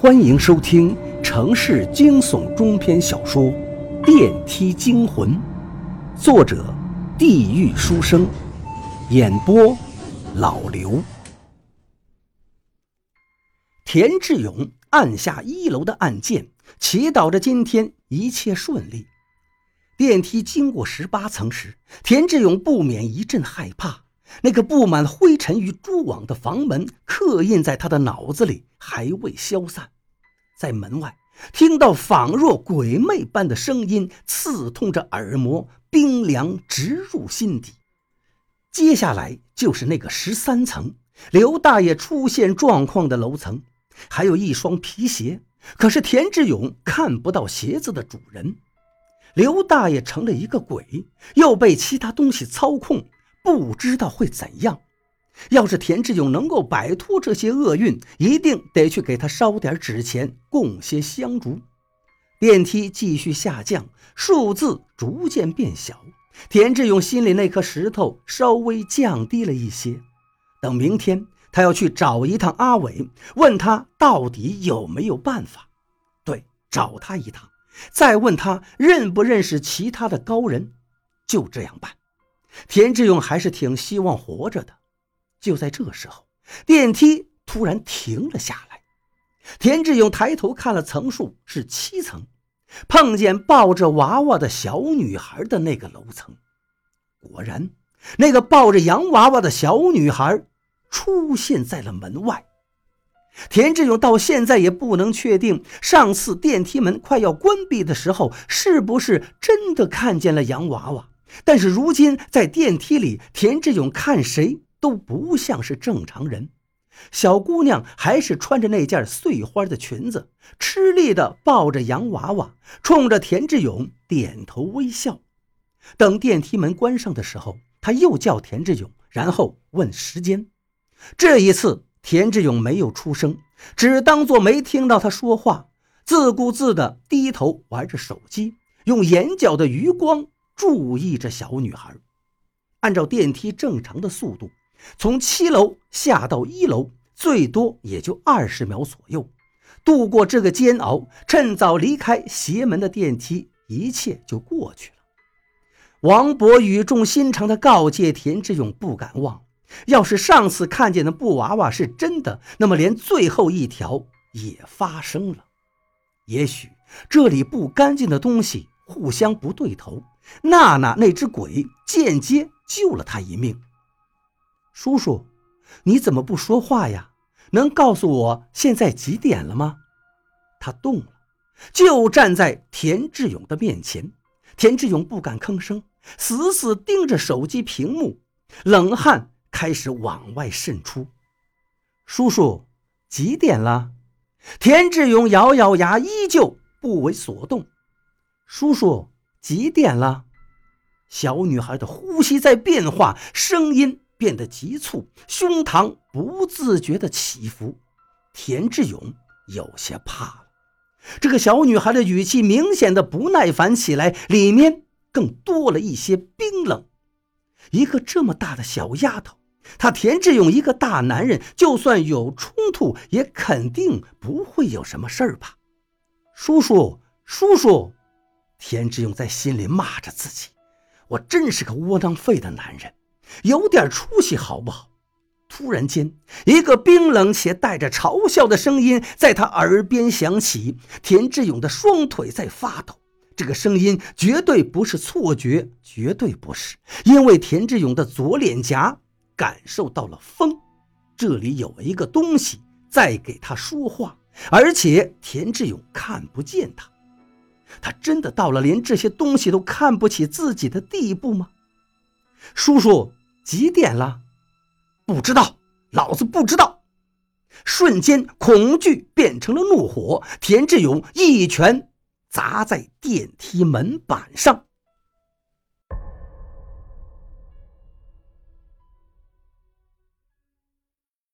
欢迎收听城市惊悚中篇小说《电梯惊魂》，作者：地狱书生，演播：老刘。田志勇按下一楼的按键，祈祷着今天一切顺利。电梯经过十八层时，田志勇不免一阵害怕。那个布满灰尘与蛛网的房门刻印在他的脑子里，还未消散。在门外听到仿若鬼魅般的声音，刺痛着耳膜，冰凉直入心底。接下来就是那个十三层刘大爷出现状况的楼层，还有一双皮鞋，可是田志勇看不到鞋子的主人。刘大爷成了一个鬼，又被其他东西操控。不知道会怎样。要是田志勇能够摆脱这些厄运，一定得去给他烧点纸钱，供些香烛。电梯继续下降，数字逐渐变小。田志勇心里那颗石头稍微降低了一些。等明天，他要去找一趟阿伟，问他到底有没有办法。对，找他一趟，再问他认不认识其他的高人。就这样办。田志勇还是挺希望活着的。就在这时候，电梯突然停了下来。田志勇抬头看了层数，是七层，碰见抱着娃娃的小女孩的那个楼层。果然，那个抱着洋娃娃的小女孩出现在了门外。田志勇到现在也不能确定，上次电梯门快要关闭的时候，是不是真的看见了洋娃娃。但是如今在电梯里，田志勇看谁都不像是正常人。小姑娘还是穿着那件碎花的裙子，吃力地抱着洋娃娃，冲着田志勇点头微笑。等电梯门关上的时候，他又叫田志勇，然后问时间。这一次，田志勇没有出声，只当作没听到他说话，自顾自地低头玩着手机，用眼角的余光。注意着小女孩，按照电梯正常的速度，从七楼下到一楼，最多也就二十秒左右。度过这个煎熬，趁早离开邪门的电梯，一切就过去了。王博语重心长地告诫田志勇不敢忘，要是上次看见的布娃娃是真的，那么连最后一条也发生了。也许这里不干净的东西互相不对头。娜娜那只鬼间接救了他一命。叔叔，你怎么不说话呀？能告诉我现在几点了吗？他动了，就站在田志勇的面前。田志勇不敢吭声，死死盯着手机屏幕，冷汗开始往外渗出。叔叔，几点了？田志勇咬咬牙，依旧不为所动。叔叔。几点了？小女孩的呼吸在变化，声音变得急促，胸膛不自觉的起伏。田志勇有些怕了。这个小女孩的语气明显的不耐烦起来，里面更多了一些冰冷。一个这么大的小丫头，她田志勇一个大男人，就算有冲突，也肯定不会有什么事儿吧？叔叔，叔叔。田志勇在心里骂着自己：“我真是个窝囊废的男人，有点出息好不好？”突然间，一个冰冷且带着嘲笑的声音在他耳边响起。田志勇的双腿在发抖，这个声音绝对不是错觉，绝对不是，因为田志勇的左脸颊感受到了风，这里有一个东西在给他说话，而且田志勇看不见他。他真的到了连这些东西都看不起自己的地步吗？叔叔，几点了？不知道，老子不知道。瞬间，恐惧变成了怒火。田志勇一拳砸在电梯门板上。